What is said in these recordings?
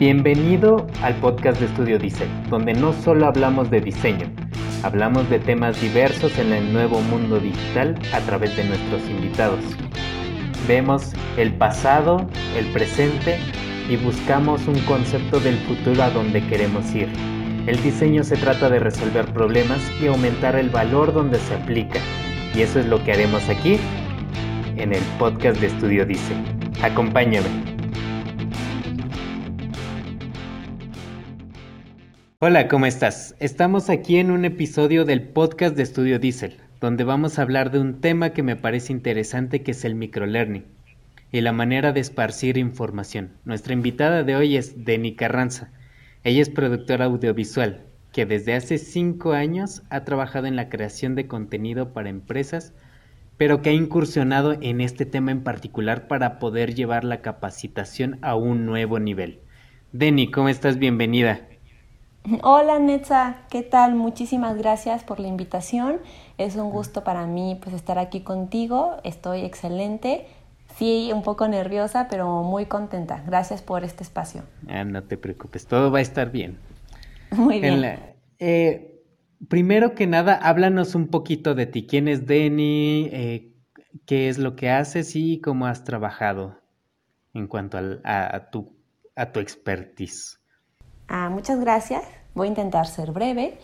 Bienvenido al podcast de Estudio Diseño, donde no solo hablamos de diseño, hablamos de temas diversos en el nuevo mundo digital a través de nuestros invitados. Vemos el pasado, el presente y buscamos un concepto del futuro a donde queremos ir. El diseño se trata de resolver problemas y aumentar el valor donde se aplica. Y eso es lo que haremos aquí en el podcast de Estudio Diseño. Acompáñame. Hola, ¿cómo estás? Estamos aquí en un episodio del podcast de Estudio Diesel, donde vamos a hablar de un tema que me parece interesante que es el microlearning y la manera de esparcir información. Nuestra invitada de hoy es Deni Carranza. Ella es productora audiovisual que desde hace cinco años ha trabajado en la creación de contenido para empresas, pero que ha incursionado en este tema en particular para poder llevar la capacitación a un nuevo nivel. Deni, ¿cómo estás? Bienvenida. Hola Netza, ¿qué tal? Muchísimas gracias por la invitación. Es un gusto para mí pues estar aquí contigo. Estoy excelente. Sí, un poco nerviosa, pero muy contenta. Gracias por este espacio. Ah, no te preocupes, todo va a estar bien. Muy bien. Eh, primero que nada, háblanos un poquito de ti. ¿Quién es Denny? Eh, ¿Qué es lo que haces y cómo has trabajado en cuanto a, tu, a tu expertise? Ah, muchas gracias. Voy a intentar ser breve.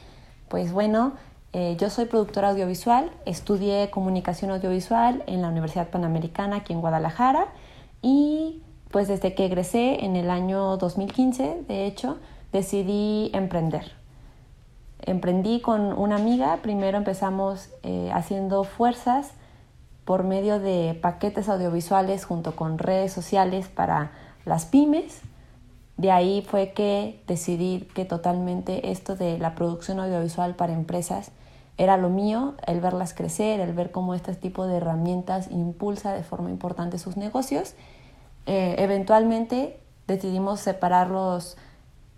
Pues bueno, eh, yo soy productora audiovisual, estudié comunicación audiovisual en la Universidad Panamericana aquí en Guadalajara y pues desde que egresé en el año 2015, de hecho, decidí emprender. Emprendí con una amiga, primero empezamos eh, haciendo fuerzas por medio de paquetes audiovisuales junto con redes sociales para las pymes de ahí fue que decidí que totalmente esto de la producción audiovisual para empresas era lo mío, el verlas crecer, el ver cómo este tipo de herramientas impulsa de forma importante sus negocios. Eh, eventualmente decidimos separar los,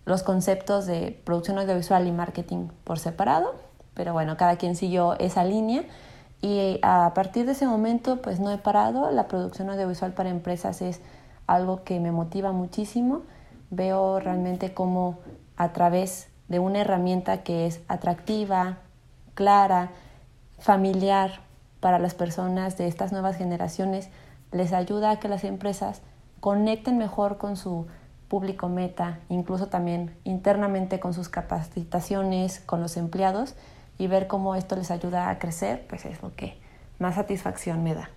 los conceptos de producción audiovisual y marketing por separado, pero bueno, cada quien siguió esa línea. Y a partir de ese momento pues no he parado, la producción audiovisual para empresas es algo que me motiva muchísimo veo realmente cómo a través de una herramienta que es atractiva, clara, familiar para las personas de estas nuevas generaciones, les ayuda a que las empresas conecten mejor con su público meta, incluso también internamente con sus capacitaciones, con los empleados y ver cómo esto les ayuda a crecer, pues es lo que más satisfacción me da.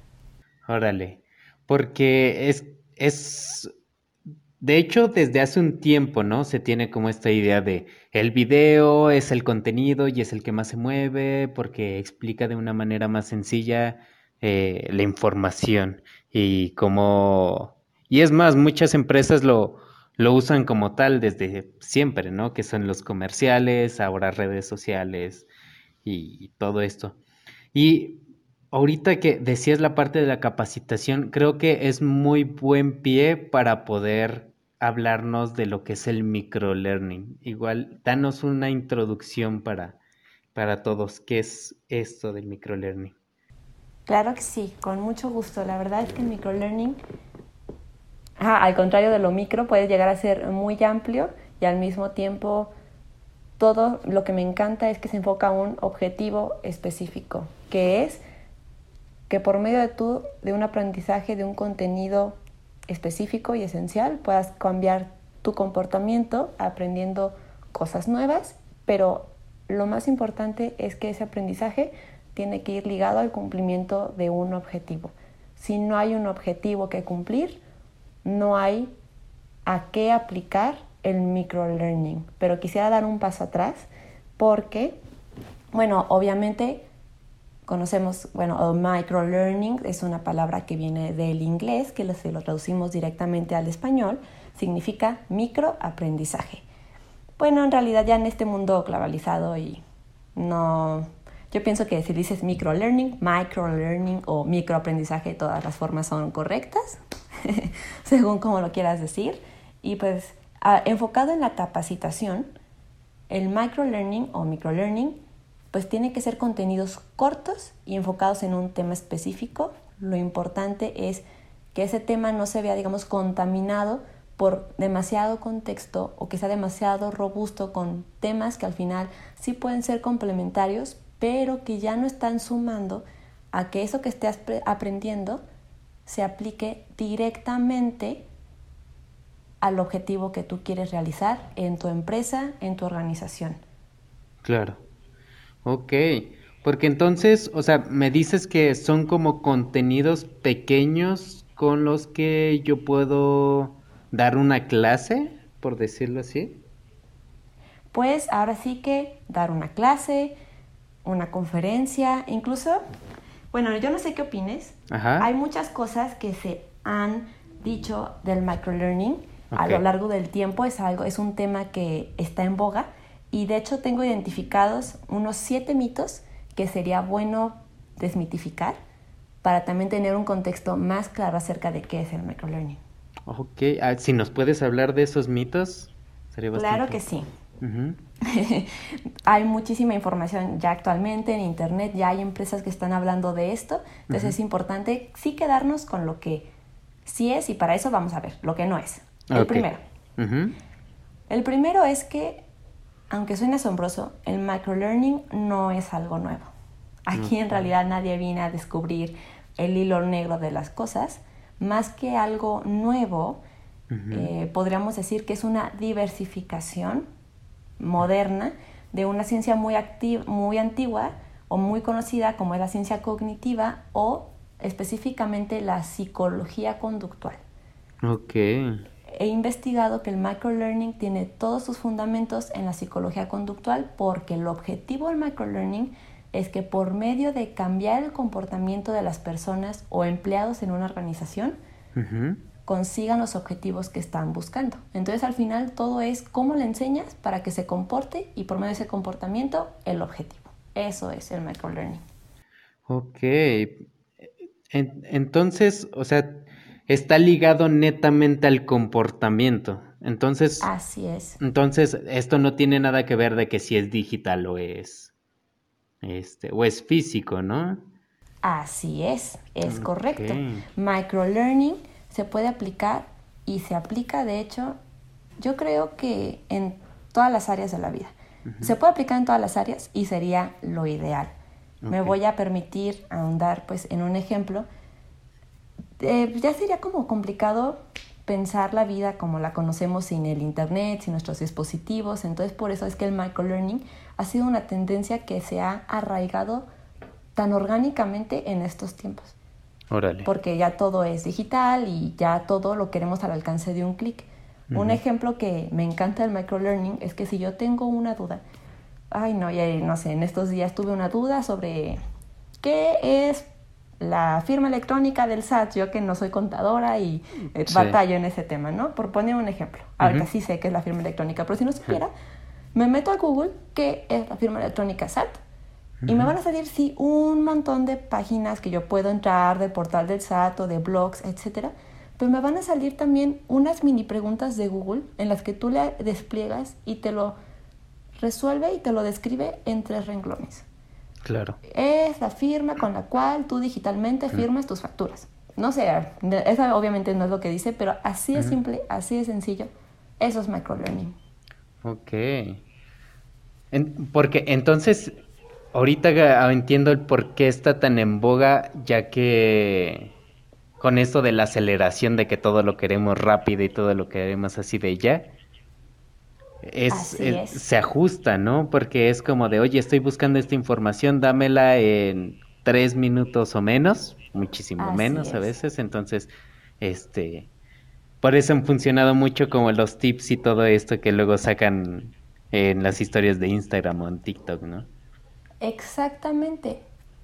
Órale, porque es, es de hecho, desde hace un tiempo, ¿no? Se tiene como esta idea de el video es el contenido y es el que más se mueve porque explica de una manera más sencilla eh, la información y como... Y es más, muchas empresas lo, lo usan como tal desde siempre, ¿no? Que son los comerciales, ahora redes sociales y todo esto. Y ahorita que decías la parte de la capacitación, creo que es muy buen pie para poder hablarnos de lo que es el microlearning. Igual, danos una introducción para, para todos. ¿Qué es esto del microlearning? Claro que sí, con mucho gusto. La verdad es que el microlearning, al contrario de lo micro, puede llegar a ser muy amplio y al mismo tiempo todo lo que me encanta es que se enfoca a un objetivo específico, que es que por medio de, tu, de un aprendizaje de un contenido específico y esencial, puedas cambiar tu comportamiento aprendiendo cosas nuevas, pero lo más importante es que ese aprendizaje tiene que ir ligado al cumplimiento de un objetivo. Si no hay un objetivo que cumplir, no hay a qué aplicar el microlearning. Pero quisiera dar un paso atrás porque, bueno, obviamente Conocemos, bueno, microlearning es una palabra que viene del inglés, que si lo traducimos directamente al español, significa microaprendizaje. Bueno, en realidad ya en este mundo globalizado y no... Yo pienso que si dices microlearning, microlearning o microaprendizaje, todas las formas son correctas, según como lo quieras decir. Y pues enfocado en la capacitación, el microlearning o microlearning pues tiene que ser contenidos cortos y enfocados en un tema específico. Lo importante es que ese tema no se vea, digamos, contaminado por demasiado contexto o que sea demasiado robusto con temas que al final sí pueden ser complementarios, pero que ya no están sumando a que eso que estés aprendiendo se aplique directamente al objetivo que tú quieres realizar en tu empresa, en tu organización. Claro. Ok. Porque entonces, o sea, me dices que son como contenidos pequeños con los que yo puedo dar una clase, por decirlo así. Pues ahora sí que dar una clase, una conferencia, incluso, bueno, yo no sé qué opines. Hay muchas cosas que se han dicho del microlearning a lo largo del tiempo. Es algo, es un tema que está en boga y de hecho tengo identificados unos siete mitos que sería bueno desmitificar para también tener un contexto más claro acerca de qué es el microlearning. Ok, ah, si nos puedes hablar de esos mitos, sería bastante... Claro que sí. hay muchísima información ya actualmente en Internet, ya hay empresas que están hablando de esto, entonces es importante sí quedarnos con lo que sí es y para eso vamos a ver lo que no es. El primero. El primero es que, aunque suene asombroso, el microlearning no es algo nuevo. Aquí en realidad nadie viene a descubrir el hilo negro de las cosas, más que algo nuevo, eh, podríamos decir que es una diversificación moderna de una ciencia muy, muy antigua o muy conocida como es la ciencia cognitiva o específicamente la psicología conductual. Ok. He investigado que el microlearning tiene todos sus fundamentos en la psicología conductual porque el objetivo del microlearning es que por medio de cambiar el comportamiento de las personas o empleados en una organización, consigan los objetivos que están buscando. Entonces al final todo es cómo le enseñas para que se comporte y por medio de ese comportamiento el objetivo. Eso es el microlearning. Ok. entonces, o sea, está ligado netamente al comportamiento. Entonces, así es. Entonces, esto no tiene nada que ver de que si es digital o es este o es físico, ¿no? Así es, es correcto. Microlearning se puede aplicar y se aplica, de hecho, yo creo que en todas las áreas de la vida. Se puede aplicar en todas las áreas y sería lo ideal. Me voy a permitir ahondar pues en un ejemplo. Eh, ya sería como complicado pensar la vida como la conocemos sin el internet, sin nuestros dispositivos. Entonces por eso es que el microlearning ha sido una tendencia que se ha arraigado tan orgánicamente en estos tiempos. Porque ya todo es digital y ya todo lo queremos al alcance de un clic. Un ejemplo que me encanta del microlearning es que si yo tengo una duda, ay no, ya no sé, en estos días tuve una duda sobre qué es la firma electrónica del SAT, yo que no soy contadora y eh, batallo en ese tema, ¿no? Por poner un ejemplo. Ahorita sí sé qué es la firma electrónica, pero si no supiera, me meto a Google qué es la firma electrónica SAT y me van a salir, sí, un montón de páginas que yo puedo entrar del portal del SAT o de blogs, etcétera. Pero me van a salir también unas mini preguntas de Google en las que tú le despliegas y te lo resuelve y te lo describe en tres renglones. Claro. Es la firma con la cual tú digitalmente firmas tus facturas. No sé, esa obviamente no es lo que dice, pero así es simple, así de sencillo. Eso es microlearning. Ok. porque entonces Ahorita entiendo el por qué está tan en boga, ya que con esto de la aceleración de que todo lo queremos rápido y todo lo queremos así de ya, es, se ajusta, ¿no? Porque es como de, oye, estoy buscando esta información, dámela en tres minutos o menos, muchísimo menos a veces, entonces, este, por eso han funcionado mucho como los tips y todo esto que luego sacan en las historias de Instagram o en TikTok, ¿no? Exactamente.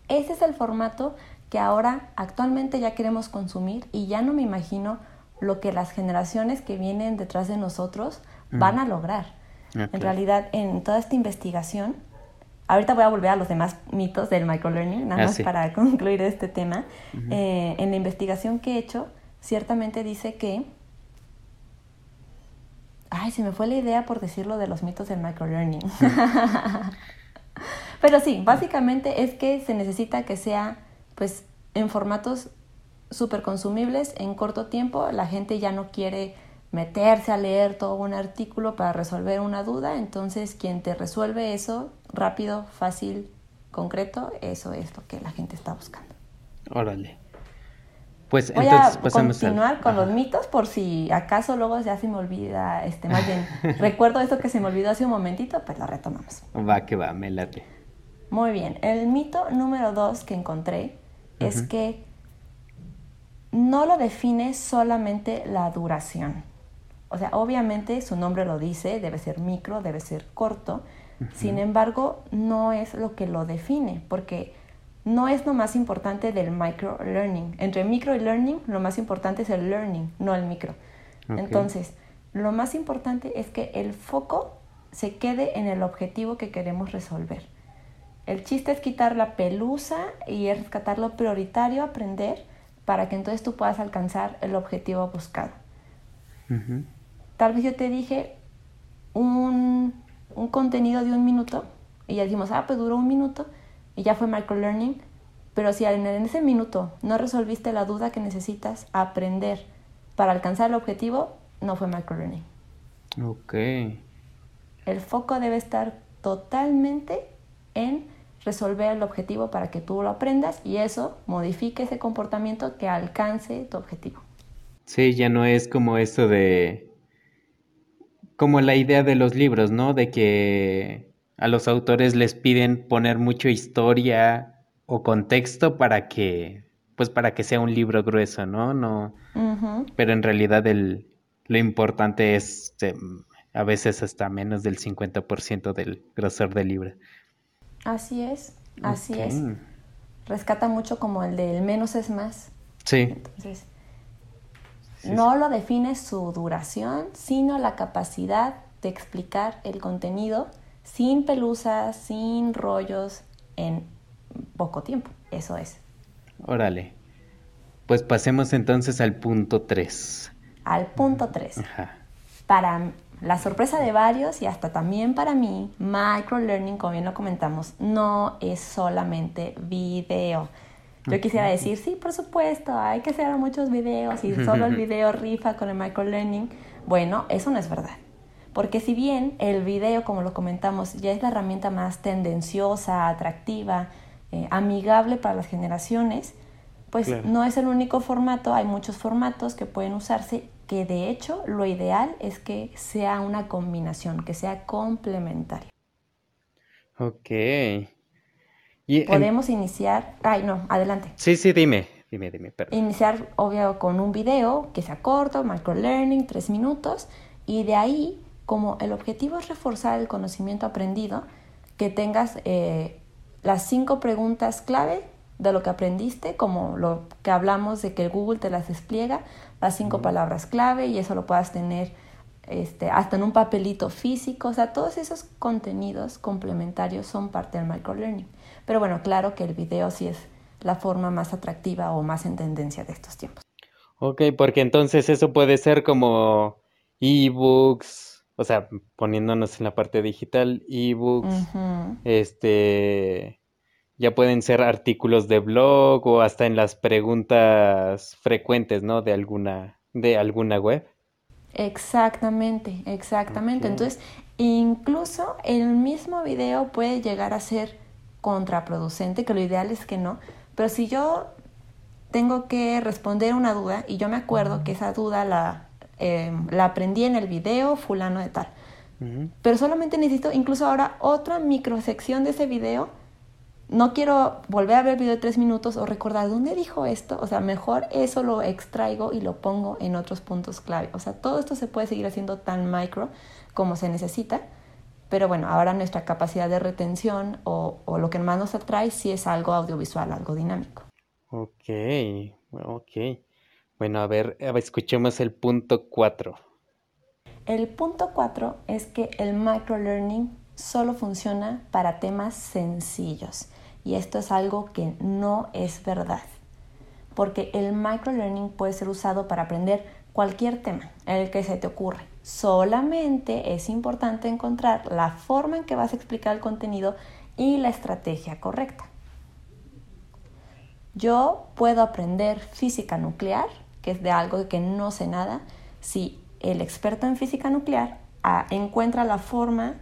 Ese es el formato que ahora actualmente ya queremos consumir y ya no me imagino lo que las generaciones que vienen detrás de nosotros van a lograr. En realidad, en toda esta investigación, ahorita voy a volver a los demás mitos del microlearning, nada ah, más para concluir este tema. Eh, en la investigación que he hecho, ciertamente dice que... Ay, se me fue la idea por decirlo de los mitos del microlearning. Pero sí, básicamente es que se necesita que sea pues en formatos súper consumibles en corto tiempo. La gente ya no quiere meterse a leer todo un artículo para resolver una duda, entonces quien te resuelve eso rápido, fácil, concreto, eso es lo que la gente está buscando. Órale. Pues Voy entonces a pasamos al- continuar con Ajá. los mitos por si acaso luego ya se me olvida, este, más bien, recuerdo esto que se me olvidó hace un momentito, pues lo retomamos. Va que va, me late. Muy bien, el mito número dos que encontré es que no lo define solamente la duración. O sea, obviamente su nombre lo dice, debe ser micro, debe ser corto. Sin embargo, no es lo que lo define, porque no es lo más importante del micro learning. Entre micro y learning, lo más importante es el learning, no el micro. Entonces, lo más importante es que el foco se quede en el objetivo que queremos resolver. El chiste es quitar la pelusa y es rescatar lo prioritario, aprender, para que entonces tú puedas alcanzar el objetivo buscado. Tal vez yo te dije un, un contenido de un minuto y ya dijimos, ah, pues duró un minuto y ya fue microlearning, pero si en, en ese minuto no resolviste la duda que necesitas aprender para alcanzar el objetivo, no fue microlearning. Ok. El foco debe estar totalmente en resolver el objetivo para que tú lo aprendas y eso modifique ese comportamiento que alcance tu objetivo. Sí, ya no es como eso de... Como la idea de los libros, ¿no? De que a los autores les piden poner mucha historia o contexto para que, pues para que sea un libro grueso, ¿no? No, pero en realidad el, lo importante es eh, a veces hasta menos del 50% del grosor del libro. Así es, así es. Rescata mucho como el del menos es más. Sí, Entonces, Sí, no lo define su duración, sino la capacidad de explicar el contenido sin pelusas, sin rollos, en poco tiempo. Eso es. órale. Pues pasemos entonces al punto 3. Al punto 3. Ajá. Para la sorpresa de varios y hasta también para mí, microlearning, como bien lo comentamos, no es solamente video. Yo quisiera decir, sí, por supuesto, hay que hacer muchos videos y solo el video rifa con el microlearning. Bueno, eso no es verdad. Porque si bien el video, como lo comentamos, ya es la herramienta más tendenciosa, atractiva, eh, amigable para las generaciones, pues Claro. no es el único formato, hay muchos formatos que pueden usarse, que de hecho lo ideal es que sea una combinación, que sea complementario. Ok. Y en- Podemos iniciar, ay no, adelante. Sí, sí, dime, dime, dime, perdón. Iniciar, obvio, con un video que sea corto, microlearning, tres minutos, y de ahí, como el objetivo es reforzar el conocimiento aprendido, que tengas eh, las cinco preguntas clave de lo que aprendiste, como lo que hablamos de que Google te las despliega, las cinco palabras clave, y eso lo puedas tener este, hasta en un papelito físico, o sea, todos esos contenidos complementarios son parte del microlearning. Pero bueno, claro que el video sí es la forma más atractiva o más en tendencia de estos tiempos. Ok, porque entonces eso puede ser como ebooks, o sea, poniéndonos en la parte digital, ebooks, este, ya pueden ser artículos de blog o hasta en las preguntas frecuentes, ¿no? De alguna, de alguna web. Exactamente, exactamente. Entonces, incluso el mismo video puede llegar a ser contraproducente, que lo ideal es que no, pero si yo tengo que responder una duda y yo me acuerdo que esa duda la, eh, la aprendí en el video fulano de tal, pero solamente necesito incluso ahora otra microsección de ese video. No quiero volver a ver el video de tres minutos o recordar dónde dijo esto. O sea, mejor eso lo extraigo y lo pongo en otros puntos clave. O sea, todo esto se puede seguir haciendo tan micro como se necesita. Pero bueno, ahora nuestra capacidad de retención o, o lo que más nos atrae sí es algo audiovisual, algo dinámico. Ok, ok. Bueno, a ver, a ver, escuchemos el punto 4. El punto 4 es que el microlearning solo funciona para temas sencillos y esto es algo que no es verdad, porque el microlearning puede ser usado para aprender cualquier tema, el que se te ocurre. Solamente es importante encontrar la forma en que vas a explicar el contenido y la estrategia correcta. Yo puedo aprender física nuclear, que es de algo que no sé nada, si el experto en física nuclear encuentra la forma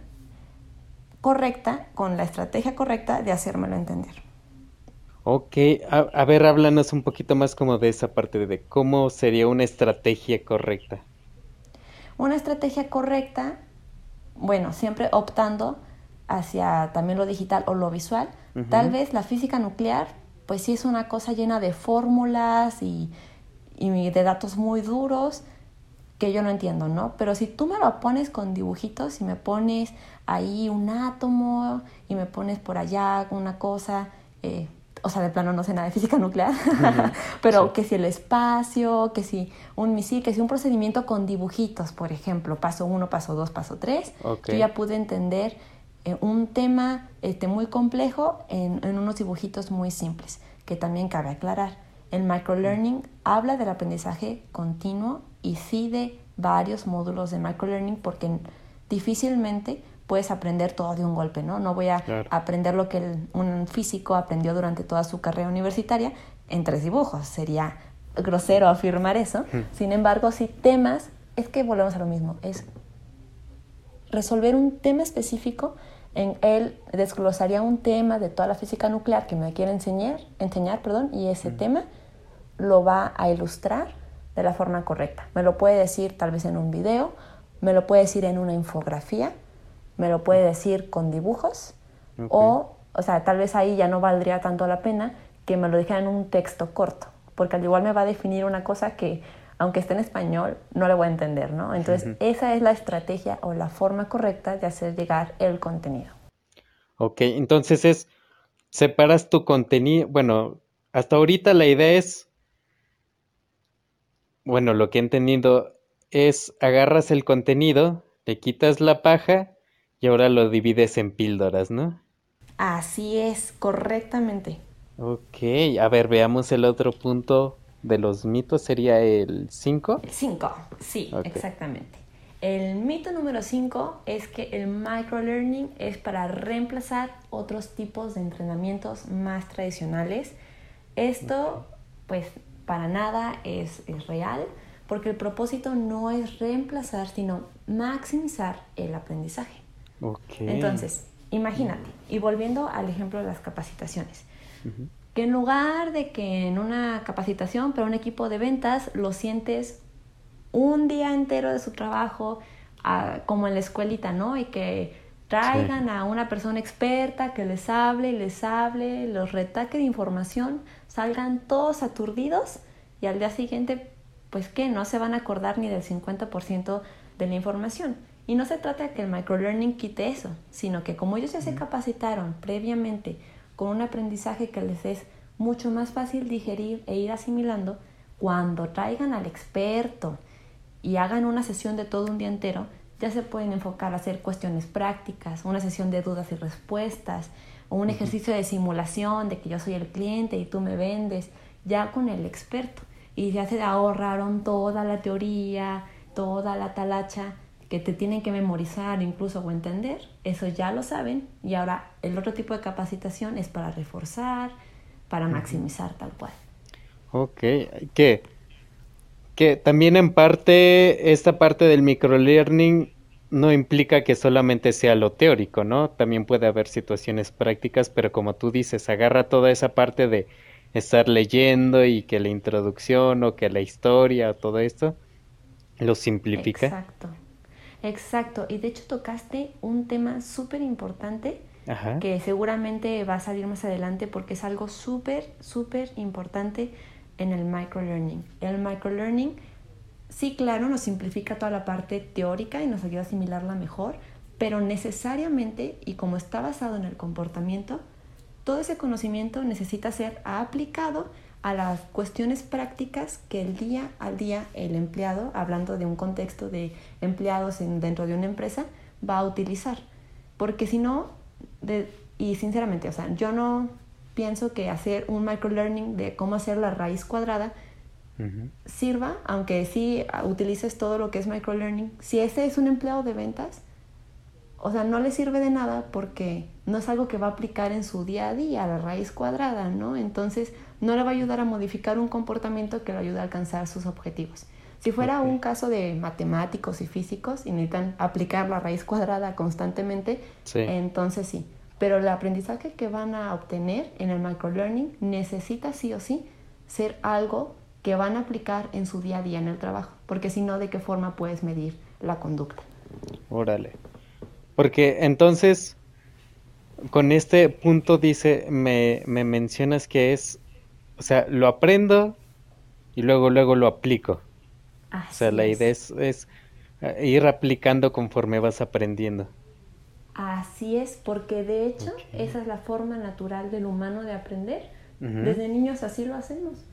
correcta, con la estrategia correcta de hacérmelo entender. Ok, a, ver, háblanos un poquito más como de esa parte de cómo sería una estrategia correcta. Una estrategia correcta, bueno, siempre optando hacia también lo digital o lo visual. Tal vez la física nuclear, pues sí es una cosa llena de fórmulas y, y de datos muy duros que yo no entiendo, ¿no? Pero si tú me lo pones con dibujitos y me pones ahí un átomo y me pones por allá una cosa, eh, o sea, de plano no sé nada de física nuclear, pero que si el espacio, que si un misil, que si un procedimiento con dibujitos, por ejemplo, paso uno, paso dos, paso tres, yo ya pude entender eh, un tema este, muy complejo en, en unos dibujitos muy simples, que también cabe aclarar. El microlearning habla del aprendizaje continuo y sí de varios módulos de microlearning porque difícilmente puedes aprender todo de un golpe, ¿no? No voy a aprender lo que un físico aprendió durante toda su carrera universitaria en tres dibujos. Sería grosero afirmar eso. Sin embargo, si temas, es que volvemos a lo mismo, es resolver un tema específico. En él desglosaría un tema de toda la física nuclear que me quiere enseñar, enseñar perdón, y ese tema lo va a ilustrar de la forma correcta. Me lo puede decir tal vez en un video, me lo puede decir en una infografía, me lo puede decir con dibujos o, o sea, tal vez ahí ya no valdría tanto la pena que me lo dijera en un texto corto, porque al igual me va a definir una cosa que aunque esté en español, no le voy a entender, ¿no? Entonces, esa es la estrategia o la forma correcta de hacer llegar el contenido. Ok, entonces es, separas tu contenido, bueno, hasta ahorita la idea es bueno, lo que he entendido es agarras el contenido, le quitas la paja y ahora lo divides en píldoras, ¿no? Así es, correctamente. Ok, a ver, veamos el otro punto de los mitos, sería el 5. El 5, sí, exactamente. El mito número 5 es que el microlearning es para reemplazar otros tipos de entrenamientos más tradicionales. Esto, pues, para nada es, real, porque el propósito no es reemplazar, sino maximizar el aprendizaje. Entonces, imagínate, y volviendo al ejemplo de las capacitaciones, que en lugar de que en una capacitación para un equipo de ventas lo sientes un día entero de su trabajo, ah, como en la escuelita, ¿no? Y que traigan a una persona experta que les hable y les hable, los retaque de información, salgan todos aturdidos y al día siguiente, pues que no se van a acordar ni del 50% de la información. Y no se trata de que el microlearning quite eso, sino que como ellos ya se capacitaron previamente con un aprendizaje que les es mucho más fácil digerir e ir asimilando, cuando traigan al experto y hagan una sesión de todo un día entero, ya se pueden enfocar a hacer cuestiones prácticas, una sesión de dudas y respuestas, o un ejercicio de simulación de que yo soy el cliente y tú me vendes, ya con el experto. Y ya se ahorraron toda la teoría, toda la talacha que te tienen que memorizar incluso o entender. Eso ya lo saben. Y ahora el otro tipo de capacitación es para reforzar, para maximizar tal cual. Ok, que, que también en parte esta parte del microlearning no implica que solamente sea lo teórico, ¿no? También puede haber situaciones prácticas, pero como tú dices, agarra toda esa parte de estar leyendo y que la introducción o que la historia o todo esto lo simplifica. Exacto, exacto. Y de hecho tocaste un tema súper importante que seguramente va a salir más adelante porque es algo súper, súper importante en el microlearning. El microlearning, sí, claro, nos simplifica toda la parte teórica y nos ayuda a asimilarla mejor, pero necesariamente, y como está basado en el comportamiento, todo ese conocimiento necesita ser aplicado a las cuestiones prácticas que el día al día el empleado, hablando de un contexto de empleados dentro de una empresa, va a utilizar. Porque si no, y sinceramente, o sea, yo no pienso que hacer un microlearning de cómo hacer la raíz cuadrada sirva, aunque sí utilices todo lo que es microlearning. Si ese es un empleado de ventas, o sea, no le sirve de nada porque no es algo que va a aplicar en su día a día, la raíz cuadrada, ¿no? Entonces, no le va a ayudar a modificar un comportamiento que le ayude a alcanzar sus objetivos. Si fuera un caso de matemáticos y físicos y necesitan aplicar la raíz cuadrada constantemente, entonces sí. Pero el aprendizaje que van a obtener en el microlearning necesita sí o sí ser algo que van a aplicar en su día a día en el trabajo, porque si no, ¿de qué forma puedes medir la conducta? Órale. Porque entonces, con este punto dice, me, me mencionas que es, o sea, lo aprendo y luego, luego lo aplico. o sea, la idea es, es eh, ir aplicando conforme vas aprendiendo. Así es, porque de hecho esa es la forma natural del humano de aprender. Desde niños así lo hacemos.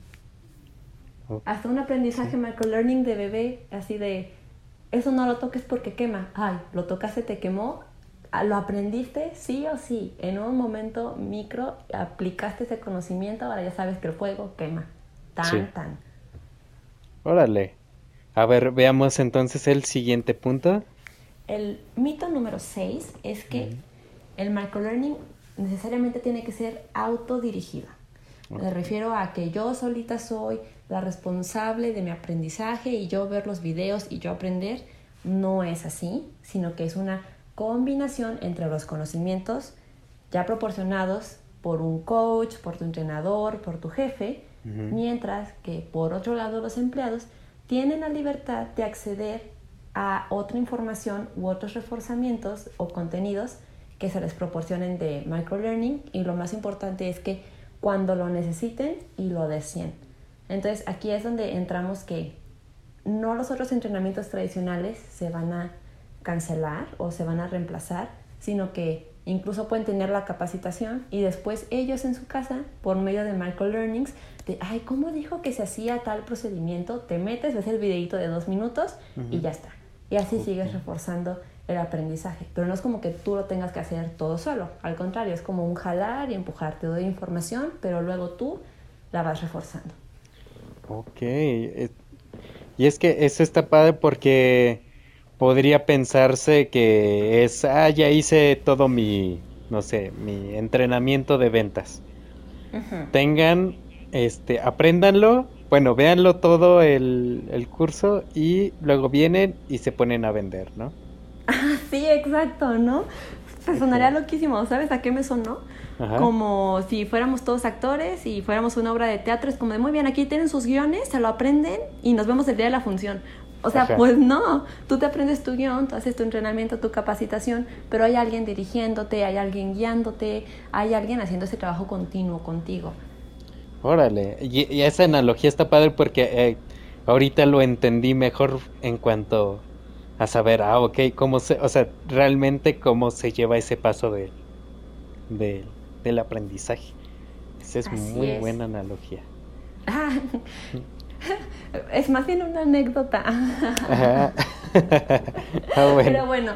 Hasta un aprendizaje microlearning de bebé, así de, eso no lo toques porque quema. Ay, lo tocaste, te quemó. Ah, lo aprendiste sí o sí. En un momento micro aplicaste ese conocimiento, ahora ya sabes que el fuego quema. Tan, tan. Órale. A ver, veamos entonces el siguiente punto. El mito número 6 es que el microlearning necesariamente tiene que ser autodirigido. Me refiero a que yo solita soy la responsable de mi aprendizaje y yo ver los videos y yo aprender. No es así, sino que es una combinación entre los conocimientos ya proporcionados por un coach, por tu entrenador, por tu jefe, mientras que por otro lado los empleados tienen la libertad de acceder a otra información u otros reforzamientos o contenidos que se les proporcionen de microlearning y lo más importante es que cuando lo necesiten y lo deseen. Entonces aquí es donde entramos que no los otros entrenamientos tradicionales se van a cancelar o se van a reemplazar, sino que incluso pueden tener la capacitación y después ellos en su casa, por medio de microlearnings, de, ay, ¿cómo dijo que se hacía tal procedimiento? Te metes, ves el videito de dos minutos y ya está. Y así sigues reforzando el aprendizaje. Pero no es como que tú lo tengas que hacer todo solo. Al contrario, es como un jalar y empujar. Te doy información, pero luego tú la vas reforzando. Ok. Y es que eso está padre porque podría pensarse que es, ah, ya hice todo mi, no sé, mi entrenamiento de ventas. Tengan, este, apréndanlo bueno, véanlo todo el, curso y luego vienen y se ponen a vender, ¿no? sí, exacto, ¿no? Pues sonaría loquísimo, ¿sabes a qué me sonó? Como si fuéramos todos actores y fuéramos una obra de teatro, es como de muy bien, aquí tienen sus guiones, se lo aprenden y nos vemos el día de la función. O sea, pues no, tú te aprendes tu guion, tú haces tu entrenamiento, tu capacitación, pero hay alguien dirigiéndote, hay alguien guiándote, hay alguien haciendo ese trabajo continuo contigo. Órale, y, esa analogía está padre porque eh, ahorita lo entendí mejor en cuanto a saber, ah, ok, cómo se, o sea, realmente cómo se lleva ese paso de, del aprendizaje. Esa es muy buena analogía. es más bien una anécdota. Ah, Pero bueno,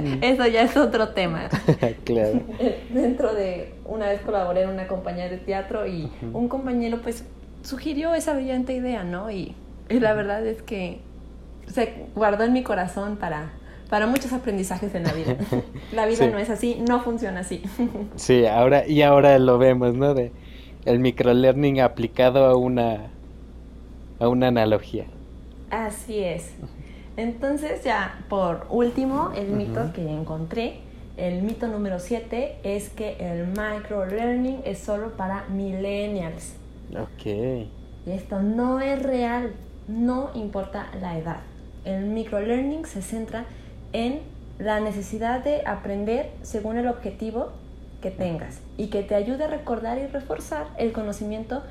mm. eso ya es otro tema. claro. Dentro de una vez colaboré en una compañía de teatro y un compañero pues sugirió esa brillante idea, ¿no? Y, la verdad es que se guardó en mi corazón para, para muchos aprendizajes en la vida. La vida no es así, no funciona así. sí, ahora y ahora lo vemos, ¿no? De el microlearning aplicado a una a una analogía. Así es. Entonces ya por último, el mito que encontré, el mito número 7 es que el microlearning es solo para millennials. Ok. Y esto no es real, no importa la edad. El microlearning se centra en la necesidad de aprender según el objetivo que tengas y que te ayude a recordar y reforzar el conocimiento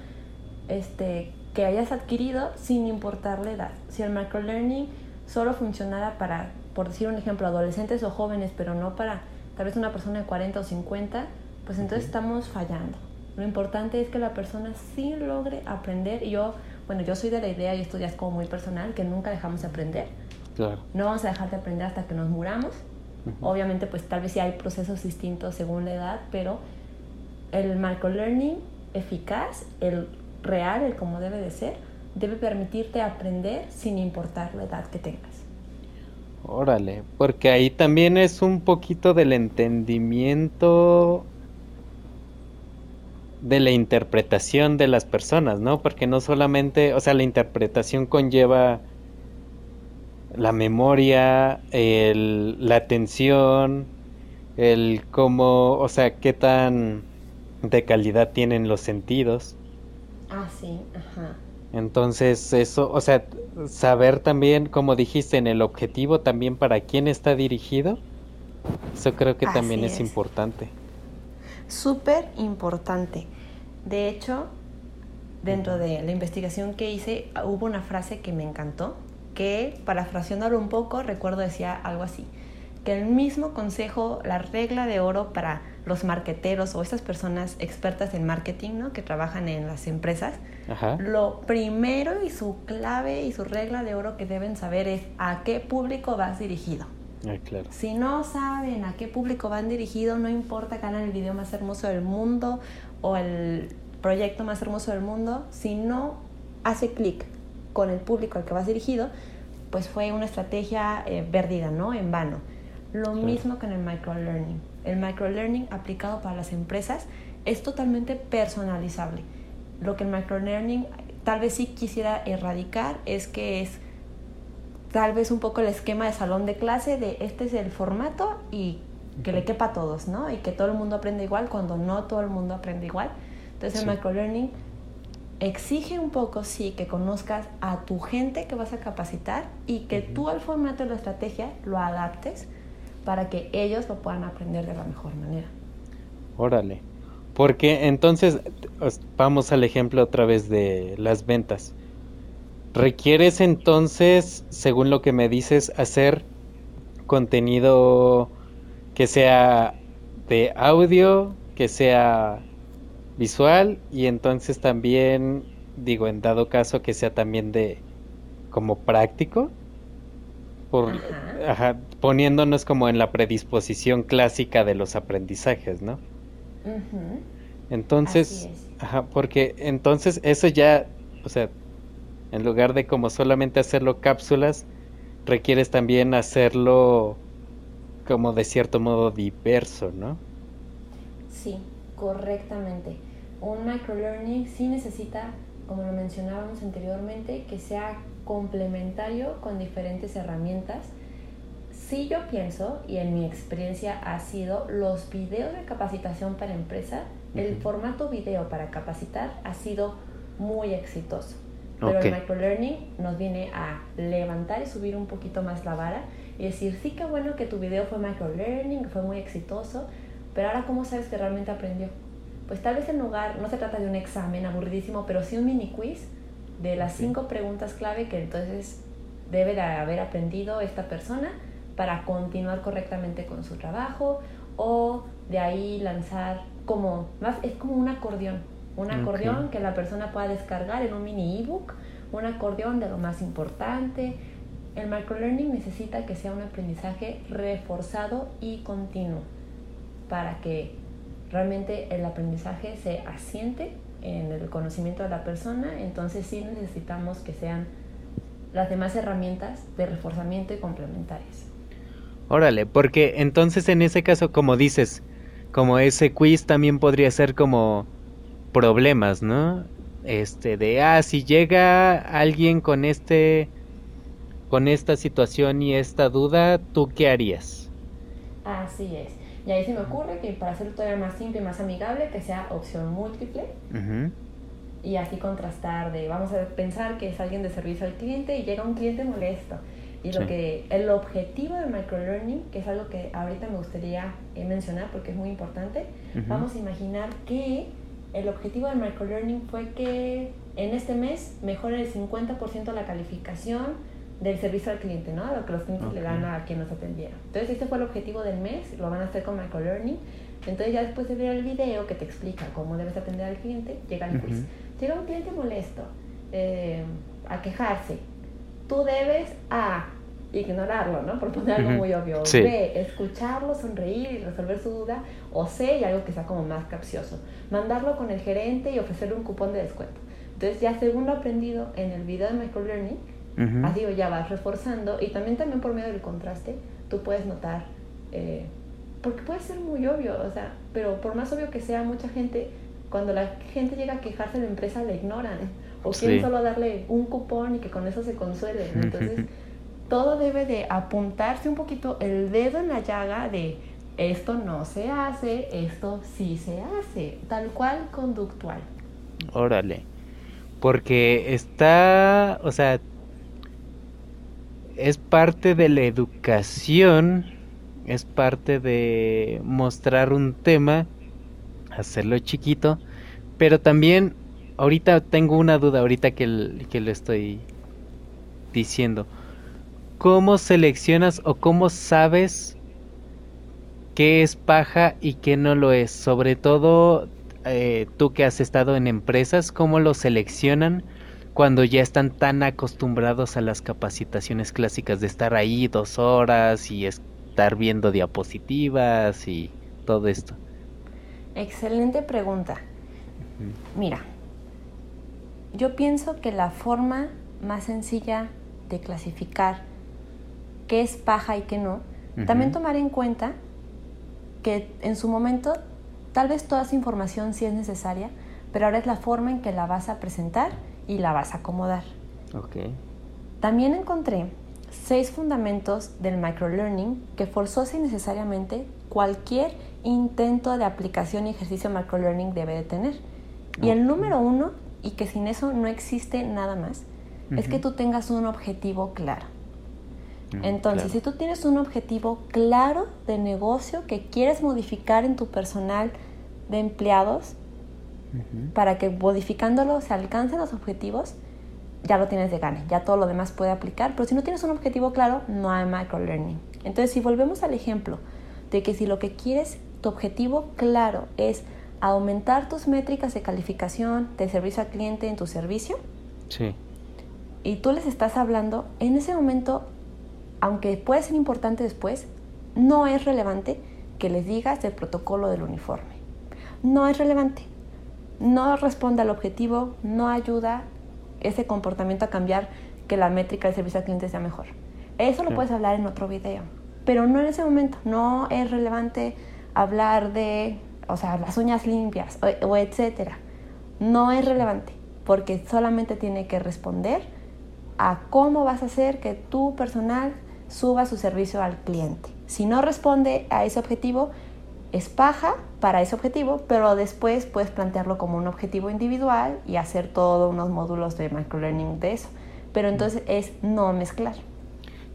este, que hayas adquirido sin importar la edad. Si el microlearning solo funcionara para, por decir un ejemplo, adolescentes o jóvenes, pero no para tal vez una persona de 40 o 50, pues entonces estamos fallando. Lo importante es que la persona sí logre aprender. Y yo, bueno, yo soy de la idea, y esto ya es como muy personal, que nunca dejamos de aprender. Claro. No vamos a dejar de aprender hasta que nos muramos. Obviamente, pues tal vez sí hay procesos distintos según la edad, pero el microlearning eficaz, el real, el como debe de ser, debe permitirte aprender sin importar la edad que tengas. Órale, porque ahí también es un poquito del entendimiento de la interpretación de las personas, ¿no? Porque no solamente, o sea, la interpretación conlleva la memoria, el, la atención, el cómo, o sea, qué tan de calidad tienen los sentidos. Ah, sí, ajá. Entonces, eso, o sea, saber también, como dijiste, en el objetivo también para quién está dirigido, eso creo que también es, es importante. Súper importante. De hecho, dentro de la investigación que hice, hubo una frase que me encantó, que parafraseándolo un poco, recuerdo decía algo así, que el mismo consejo, la regla de oro para los marqueteros o estas personas expertas en marketing, ¿no? que trabajan en las empresas, lo primero y su clave y su regla de oro que deben saber es a qué público vas dirigido. claro. Si no saben a qué público van dirigido, no importa que hagan el video más hermoso del mundo o el proyecto más hermoso del mundo, si no hace clic con el público al que vas dirigido, pues fue una estrategia eh, perdida, ¿no? En vano. Lo mismo en el microlearning. El microlearning aplicado para las empresas es totalmente personalizable. Lo que el microlearning tal vez sí quisiera erradicar es que es tal vez un poco el esquema de salón de clase de este es el formato y que le quepa a todos, ¿no? Y que todo el mundo aprende igual cuando no todo el mundo aprende igual. Entonces el microlearning exige un poco, sí, que conozcas a tu gente que vas a capacitar y que tú al formato de la estrategia lo adaptes para que ellos lo puedan aprender de la mejor manera. Órale. Porque entonces, vamos al ejemplo otra vez de las ventas. ¿Requieres entonces, según lo que me dices, hacer contenido que sea de audio, que sea visual y entonces también, digo, en dado caso que sea también de como práctico? por ajá. poniéndonos como en la predisposición clásica de los aprendizajes, ¿no? Entonces, ajá, porque entonces eso ya, o sea, en lugar de como solamente hacerlo cápsulas, requieres también hacerlo como de cierto modo diverso, ¿no? Sí, correctamente. Un microlearning sí necesita, como lo mencionábamos anteriormente, que sea complementario con diferentes herramientas. Sí yo pienso, y en mi experiencia ha sido, los videos de capacitación para empresa, el formato video para capacitar ha sido muy exitoso. Pero el microlearning nos viene a levantar y subir un poquito más la vara y decir, sí que bueno que tu video fue microlearning, fue muy exitoso, pero ahora ¿cómo sabes que realmente aprendió? Pues tal vez en lugar, no se trata de un examen aburridísimo, pero sí un mini quiz de las cinco preguntas clave que entonces debe de haber aprendido esta persona para continuar correctamente con su trabajo o de ahí lanzar como más es como un acordeón un acordeón que la persona pueda descargar en un mini ebook un acordeón de lo más importante. El microlearning necesita que sea un aprendizaje reforzado y continuo para que realmente el aprendizaje se asiente en el conocimiento de la persona, entonces sí necesitamos que sean las demás herramientas de reforzamiento y complementarias. Órale, porque entonces en ese caso, como dices, como ese quiz también podría ser como problemas, ¿no? Este de ah, si llega alguien con este con esta situación y esta duda, ¿tú qué harías? Así es. Y ahí se me ocurre que para hacerlo todavía más simple y más amigable, que sea opción múltiple. Y así contrastar de, vamos a pensar que es alguien de servicio al cliente y llega un cliente molesto. Y lo que el objetivo del microlearning, que es algo que ahorita me gustaría eh, mencionar porque es muy importante, vamos a imaginar que el objetivo del microlearning fue que en este mes mejore el 50% la calificación del servicio al cliente, ¿no? Lo que los clientes le dan a quien nos atendieron. Entonces, este fue el objetivo del mes, lo van a hacer con microlearning. Entonces, ya después de ver el video que te explica cómo debes atender al cliente, llega el quiz. Llega un cliente molesto eh, a quejarse. Tú debes A, ignorarlo, ¿no? Por poner algo muy obvio. B, escucharlo, sonreír y resolver su duda. O C, y algo que sea como más capcioso. Mandarlo con el gerente y ofrecerle un cupón de descuento. Entonces, ya según lo aprendido en el video de microlearning, Así ya vas reforzando y también también por medio del contraste tú puedes notar, eh, porque puede ser muy obvio, o sea, pero por más obvio que sea, mucha gente, cuando la gente llega a quejarse de la empresa, la ignoran o quieren solo darle un cupón y que con eso se consuelen. Entonces, todo debe de apuntarse un poquito el dedo en la llaga de esto no se hace, esto sí se hace, tal cual conductual. Órale. Porque está, o sea, es parte de la educación, es parte de mostrar un tema, hacerlo chiquito, pero también ahorita tengo una duda, ahorita que, que lo estoy diciendo. ¿Cómo seleccionas o cómo sabes qué es paja y qué no lo es? Sobre todo eh, tú que has estado en empresas, ¿cómo lo seleccionan cuando ya están tan acostumbrados a las capacitaciones clásicas de estar ahí dos horas y estar viendo diapositivas y todo esto? Excelente pregunta. Mira, yo pienso que la forma más sencilla de clasificar qué es paja y qué no, también tomar en cuenta que en su momento tal vez toda esa información sí es necesaria, pero ahora es la forma en que la vas a presentar y la vas a acomodar. Okay. También encontré seis fundamentos del microlearning que forzosa y necesariamente cualquier intento de aplicación y ejercicio microlearning debe de tener. Y el número uno, y que sin eso no existe nada más, es que tú tengas un objetivo claro. Entonces, si tú tienes un objetivo claro de negocio que quieres modificar en tu personal de empleados, para que modificándolo se alcancen los objetivos, ya lo tienes de gane, ya todo lo demás puede aplicar, pero si no tienes un objetivo claro, no hay microlearning. Entonces, si volvemos al ejemplo de que si lo que quieres, tu objetivo claro es aumentar tus métricas de calificación de servicio al cliente en tu servicio, sí. y tú les estás hablando, en ese momento aunque puede ser importante después, no es relevante que les digas el protocolo del uniforme. No es relevante. No responde al objetivo, no ayuda ese comportamiento a cambiar que la métrica de servicio al cliente sea mejor. Eso lo puedes hablar en otro video, pero no en ese momento. No es relevante hablar de, o sea, las uñas limpias o, o etcétera. No es relevante porque solamente tiene que responder a cómo vas a hacer que tu personal suba su servicio al cliente. Si no responde a ese objetivo, es paja para ese objetivo, pero después puedes plantearlo como un objetivo individual y hacer todos unos módulos de microlearning de eso. Pero entonces es no mezclar.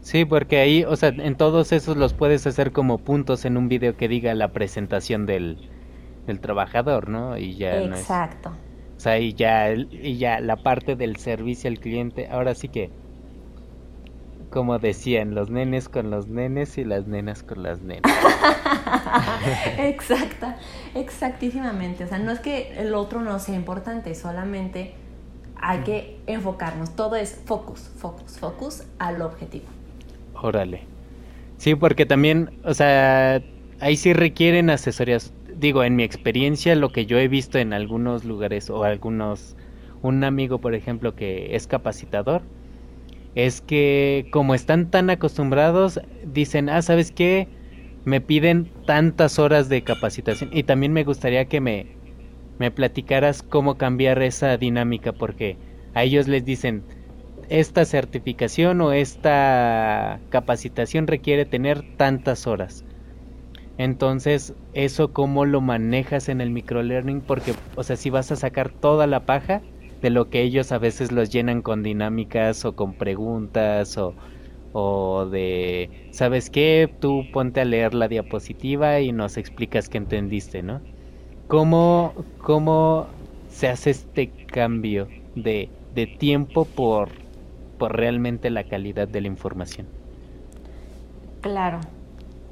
Sí, porque ahí, o sea, en todos esos los puedes hacer como puntos en un video que diga la presentación del, del trabajador, ¿no? Y ya Exacto. o sea, y ya, y ya la parte del servicio al cliente, ahora sí que como decían, los nenes con los nenes y las nenas con las nenas. Exacta, exactísimamente. O sea, no es que el otro no sea importante, solamente hay que enfocarnos. Todo es focus, focus, focus al objetivo. Órale. Sí, porque también, o sea, ahí sí requieren asesorías. Digo, en mi experiencia, lo que yo he visto en algunos lugares o algunos, un amigo, por ejemplo, que es capacitador, es que como están tan acostumbrados, dicen, ah, ¿sabes qué? Me piden tantas horas de capacitación y también me gustaría que me, me platicaras cómo cambiar esa dinámica porque a ellos les dicen, esta certificación o esta capacitación requiere tener tantas horas. Entonces, eso cómo lo manejas en el microlearning porque, o sea, si vas a sacar toda la paja, de lo que ellos a veces los llenan con dinámicas o con preguntas o, o de, ¿sabes qué? Tú ponte a leer la diapositiva y nos explicas qué entendiste, ¿no? ¿Cómo, cómo se hace este cambio de, de tiempo por, por realmente la calidad de la información? Claro,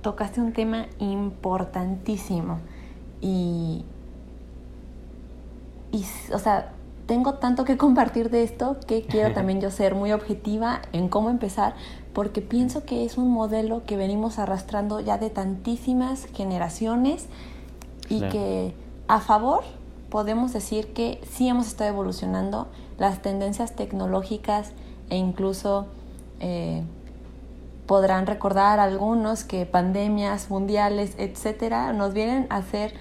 tocaste un tema importantísimo y, y o sea, tengo tanto que compartir de esto que quiero también yo ser muy objetiva en cómo empezar, porque pienso que es un modelo que venimos arrastrando ya de tantísimas generaciones y que a favor podemos decir que sí hemos estado evolucionando las tendencias tecnológicas e incluso eh, podrán recordar algunos que pandemias mundiales, etcétera, nos vienen a hacer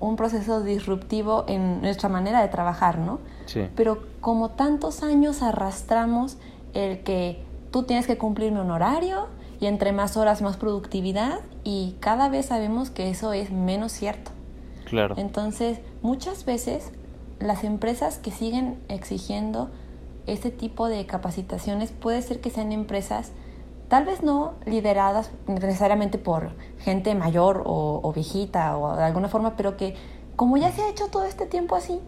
un proceso disruptivo en nuestra manera de trabajar, ¿no? Sí. Pero como tantos años arrastramos el que tú tienes que cumplirme un horario y entre más horas más productividad y cada vez sabemos que eso es menos cierto. Claro. Entonces, muchas veces las empresas que siguen exigiendo este tipo de capacitaciones puede ser que sean empresas tal vez no lideradas necesariamente por gente mayor o, viejita o de alguna forma, pero que como ya se ha hecho todo este tiempo así,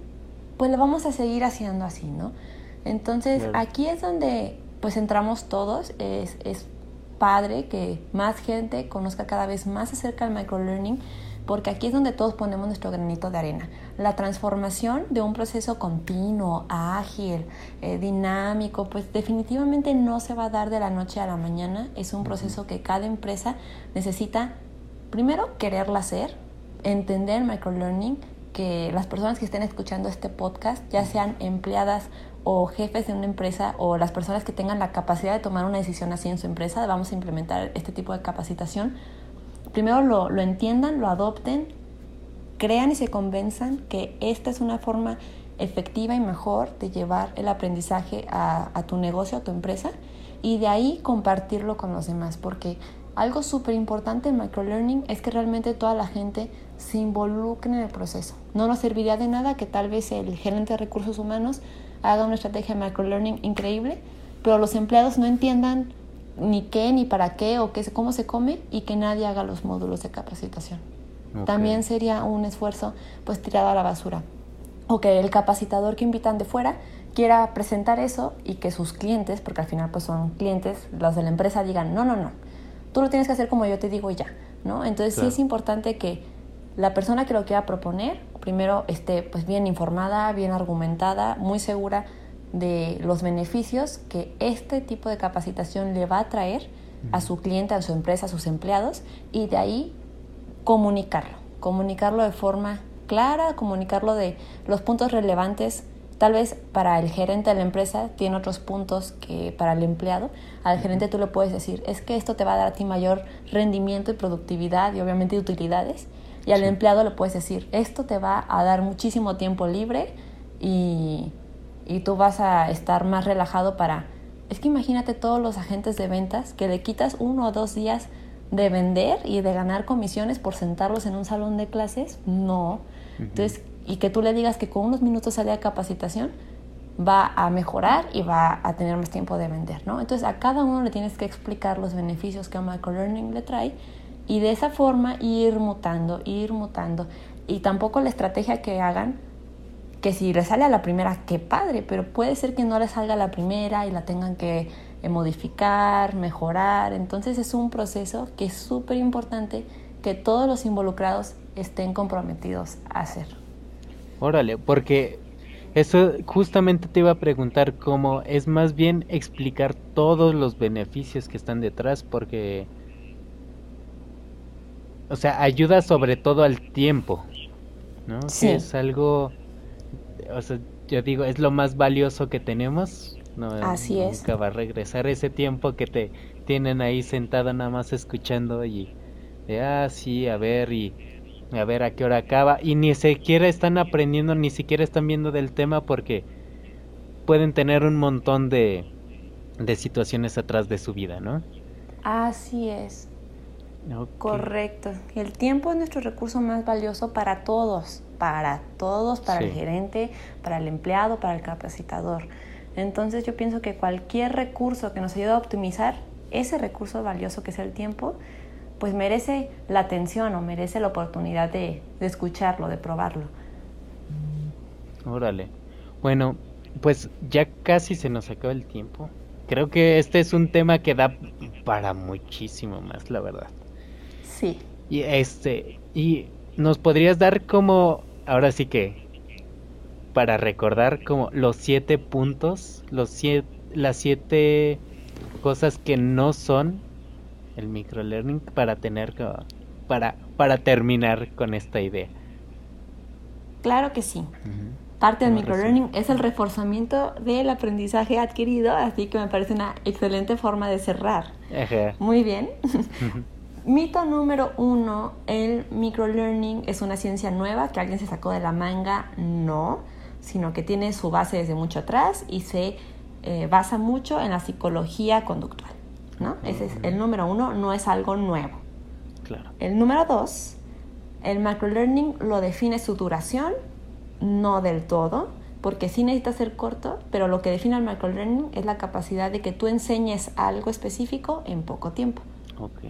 pues lo vamos a seguir haciendo así, ¿no? Entonces aquí es donde pues entramos todos, es, es padre que más gente conozca cada vez más acerca del microlearning porque aquí es donde todos ponemos nuestro granito de arena. La transformación de un proceso continuo, ágil, eh, dinámico, pues definitivamente no se va a dar de la noche a la mañana. Es un proceso que cada empresa necesita, primero, quererla hacer, entender microlearning, que las personas que estén escuchando este podcast, ya sean empleadas o jefes de una empresa o las personas que tengan la capacidad de tomar una decisión así en su empresa, vamos a implementar este tipo de capacitación primero lo, lo entiendan, lo adopten, crean y se convenzan que esta es una forma efectiva y mejor de llevar el aprendizaje a, a tu negocio, a tu empresa, y de ahí compartirlo con los demás, porque algo súper importante en microlearning es que realmente toda la gente se involucre en el proceso. No nos serviría de nada que tal vez el gerente de recursos humanos haga una estrategia de microlearning increíble, pero los empleados no entiendan ni qué, ni para qué, o qué, cómo se come, y que nadie haga los módulos de capacitación. También sería un esfuerzo pues tirado a la basura. O que el capacitador que invitan de fuera quiera presentar eso y que sus clientes, porque al final pues son clientes, los de la empresa digan, no, no, no, tú lo tienes que hacer como yo te digo y ya, ¿no? Entonces sí es importante que la persona que lo quiera proponer, primero esté pues bien informada, bien argumentada, muy segura de los beneficios que este tipo de capacitación le va a traer a su cliente, a su empresa, a sus empleados y de ahí comunicarlo, comunicarlo de forma clara, comunicarlo de los puntos relevantes. Tal vez para el gerente de la empresa tiene otros puntos que para el empleado. Al gerente tú le puedes decir, es que esto te va a dar a ti mayor rendimiento y productividad y obviamente utilidades. Y al empleado le puedes decir, esto te va a dar muchísimo tiempo libre y y tú vas a estar más relajado para... Es que imagínate todos los agentes de ventas que le quitas uno o dos días de vender y de ganar comisiones por sentarlos en un salón de clases. No. Entonces, y que tú le digas que con unos minutos de capacitación va a mejorar y va a tener más tiempo de vender, ¿no? Entonces, a cada uno le tienes que explicar los beneficios que a microlearning le trae y de esa forma ir mutando, ir mutando. Y tampoco la estrategia que hagan que si le sale a la primera, qué padre, pero puede ser que no le salga a la primera y la tengan que eh, modificar, mejorar. Entonces es un proceso que es súper importante que todos los involucrados estén comprometidos a hacer. Órale, porque eso justamente te iba a preguntar cómo es más bien explicar todos los beneficios que están detrás, porque, o sea, ayuda sobre todo al tiempo, ¿no? Sí. es algo o sea, yo digo, es lo más valioso que tenemos. No, Así es. Nunca va a regresar ese tiempo que te tienen ahí sentado nada más escuchando y de, ah, sí, a ver, y a ver a qué hora acaba. Y ni siquiera están aprendiendo, ni siquiera están viendo del tema porque pueden tener un montón de, de situaciones atrás de su vida, ¿no? Así es. Correcto. El tiempo es nuestro recurso más valioso para todos para todos, para el gerente, para el empleado, para el capacitador. Entonces yo pienso que cualquier recurso que nos ayude a optimizar ese recurso valioso que es el tiempo, pues merece la atención o merece la oportunidad de, escucharlo, de probarlo. Órale. Bueno, pues ya casi se nos acaba el tiempo. Creo que este es un tema que da para muchísimo más, la verdad. Sí. Y este, y nos podrías dar como ahora sí que para recordar como los siete puntos, los siete, las siete cosas que no son el microlearning para tener para para terminar con esta idea. Claro que sí. Parte del microlearning es el reforzamiento del aprendizaje adquirido, así que me parece una excelente forma de cerrar. Muy bien. Mito número uno, el microlearning es una ciencia nueva que alguien se sacó de la manga. No, sino que tiene su base desde mucho atrás y se eh, basa mucho en la psicología conductual. ¿no? Ese es el número uno, no es algo nuevo. Claro. El número dos, el microlearning lo define su duración, no del todo, porque sí necesita ser corto, pero lo que define el microlearning es la capacidad de que tú enseñes algo específico en poco tiempo. Ok.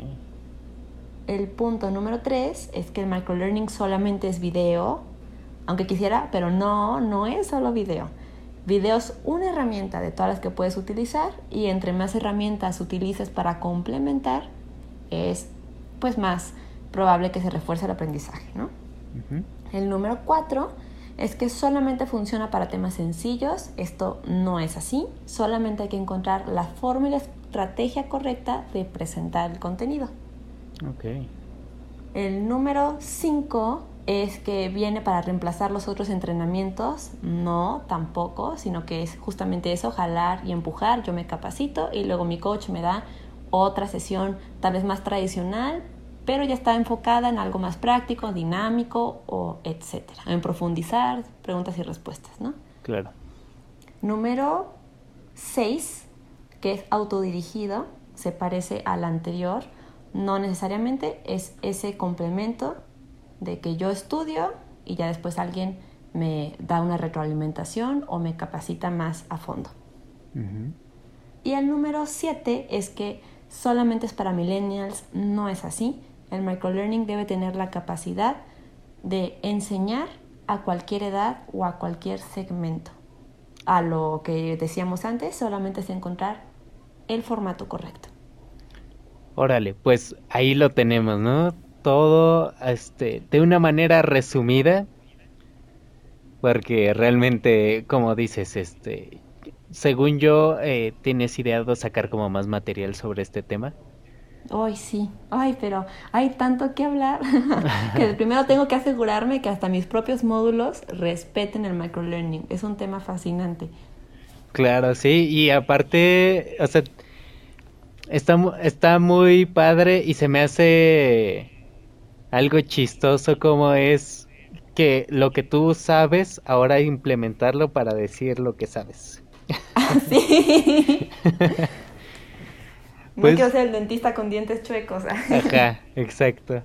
El punto número tres es que el microlearning solamente es video, aunque quisiera, pero no, no es solo video. Video es una herramienta de todas las que puedes utilizar y entre más herramientas utilices para complementar, es pues más probable que se refuerce el aprendizaje, ¿no? El número cuatro es que solamente funciona para temas sencillos. Esto no es así. Solamente hay que encontrar la forma y la estrategia correcta de presentar el contenido. Ok. El número 5 es que viene para reemplazar los otros entrenamientos. No, tampoco, sino que es justamente eso, jalar y empujar. Yo me capacito y luego mi coach me da otra sesión tal vez más tradicional, pero ya está enfocada en algo más práctico, dinámico o etcétera. En profundizar, preguntas y respuestas, ¿no? Claro. Número 6, que es autodirigido, se parece al anterior, no necesariamente es ese complemento de que yo estudio y ya después alguien me da una retroalimentación o me capacita más a fondo. Y el número 7 es que solamente es para millennials, no es así. El microlearning debe tener la capacidad de enseñar a cualquier edad o a cualquier segmento. A lo que decíamos antes, solamente es encontrar el formato correcto. Órale, pues ahí lo tenemos, ¿no? Todo, este, de una manera resumida, porque realmente, como dices, este, según yo, eh, tienes ideado sacar como más material sobre este tema. Ay, sí. Ay, pero hay tanto que hablar que primero tengo que asegurarme que hasta mis propios módulos respeten el microlearning. Es un tema fascinante. Claro, sí, y aparte, o sea, está, está muy padre y se me hace algo chistoso como es que lo que tú sabes, ahora implementarlo para decir lo que sabes. Así. No Pues- quiero ser el dentista con dientes chuecos. Ajá, exacto.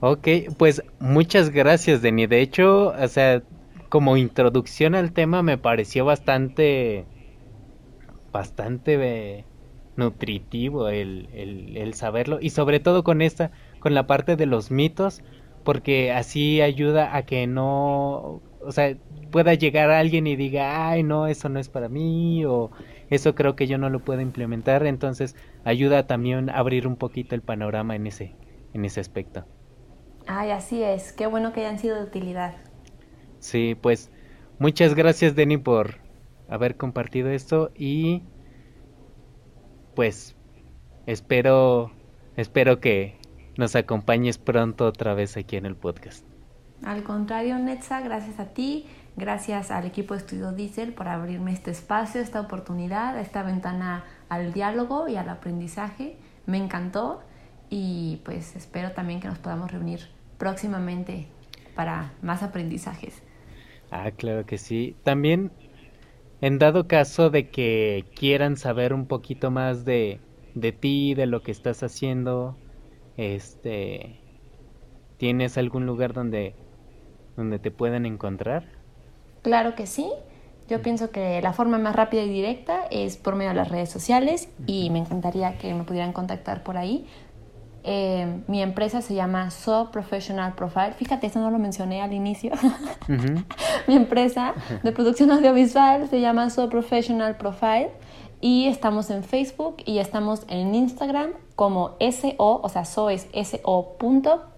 Ok, pues muchas gracias, Denny. De hecho, o sea, como introducción al tema me pareció bastante, bastante eh, nutritivo el, el, el saberlo y sobre todo con esta, con la parte de los mitos, porque así ayuda a que no, o sea, pueda llegar alguien y diga, ay, no, eso no es para mí o eso creo que yo no lo puedo implementar, entonces ayuda también a abrir un poquito el panorama en ese, en ese aspecto. Ay, así es. Qué bueno que hayan sido de utilidad. Sí, pues muchas gracias, Denny, por haber compartido esto y pues espero, espero que nos acompañes pronto otra vez aquí en el podcast. Al contrario, Netza, gracias a ti, gracias al equipo de Estudio Diesel por abrirme este espacio, esta oportunidad, esta ventana al diálogo y al aprendizaje. Me encantó y pues espero también que nos podamos reunir próximamente para más aprendizajes. Ah, claro que sí. También, en dado caso de que quieran saber un poquito más de, de ti, de lo que estás haciendo, este, ¿tienes algún lugar donde, donde te puedan encontrar? Claro que sí. Yo pienso que la forma más rápida y directa es por medio de las redes sociales y me encantaría que me pudieran contactar por ahí. Eh, mi empresa se llama So Professional Profile. Fíjate, eso no lo mencioné al inicio. Ujú. mi empresa de producción audiovisual se llama So Professional Profile y estamos en Facebook y estamos en Instagram como SO, o sea, So es SO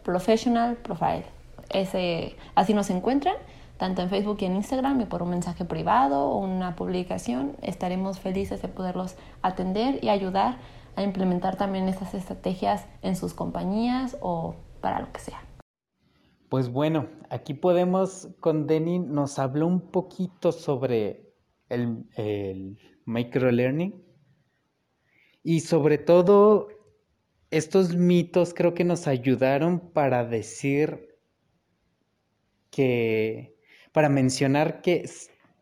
Professional Profile. Ese, así nos encuentran, tanto en Facebook y en Instagram, y por un mensaje privado o una publicación. Estaremos felices de poderlos atender y ayudar a implementar también estas estrategias en sus compañías o para lo que sea. Pues bueno, aquí podemos, con Denny nos habló un poquito sobre el, el microlearning y sobre todo estos mitos creo que nos ayudaron para decir que, para mencionar que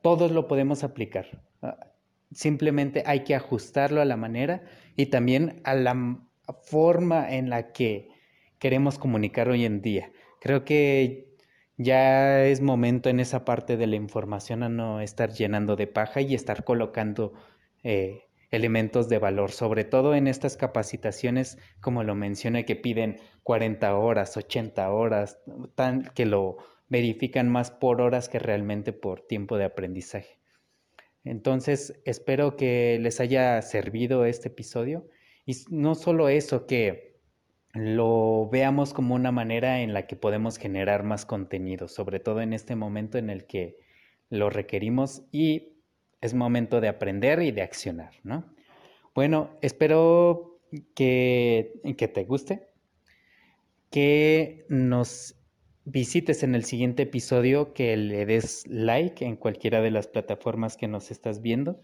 todos lo podemos aplicar. Ah, simplemente hay que ajustarlo a la manera y también a la forma en la que queremos comunicar hoy en día. Creo que ya es momento en esa parte de la información a no estar llenando de paja y estar colocando eh, elementos de valor, sobre todo en estas capacitaciones, como lo mencioné, que piden 40 horas, 80 horas, que lo verifican más por horas que realmente por tiempo de aprendizaje. Entonces, espero que les haya servido este episodio y no solo eso, que lo veamos como una manera en la que podemos generar más contenido, sobre todo en este momento en el que lo requerimos y es momento de aprender y de accionar, ¿no? Bueno, espero que, que te guste, que nos visites en el siguiente episodio, que le des like en cualquiera de las plataformas que nos estás viendo,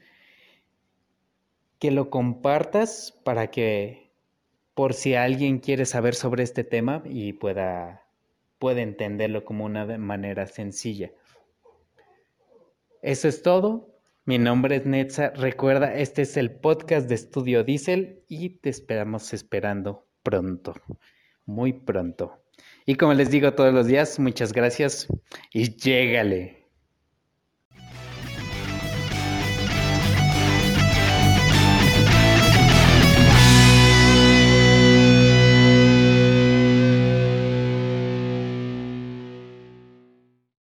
que lo compartas para que por si alguien quiere saber sobre este tema y pueda, pueda entenderlo como una manera sencilla. Eso es todo. Mi nombre es Netza. Recuerda, este es el podcast de Estudio Diesel y te esperamos esperando pronto, muy pronto. Y como les digo todos los días, muchas gracias y llégale.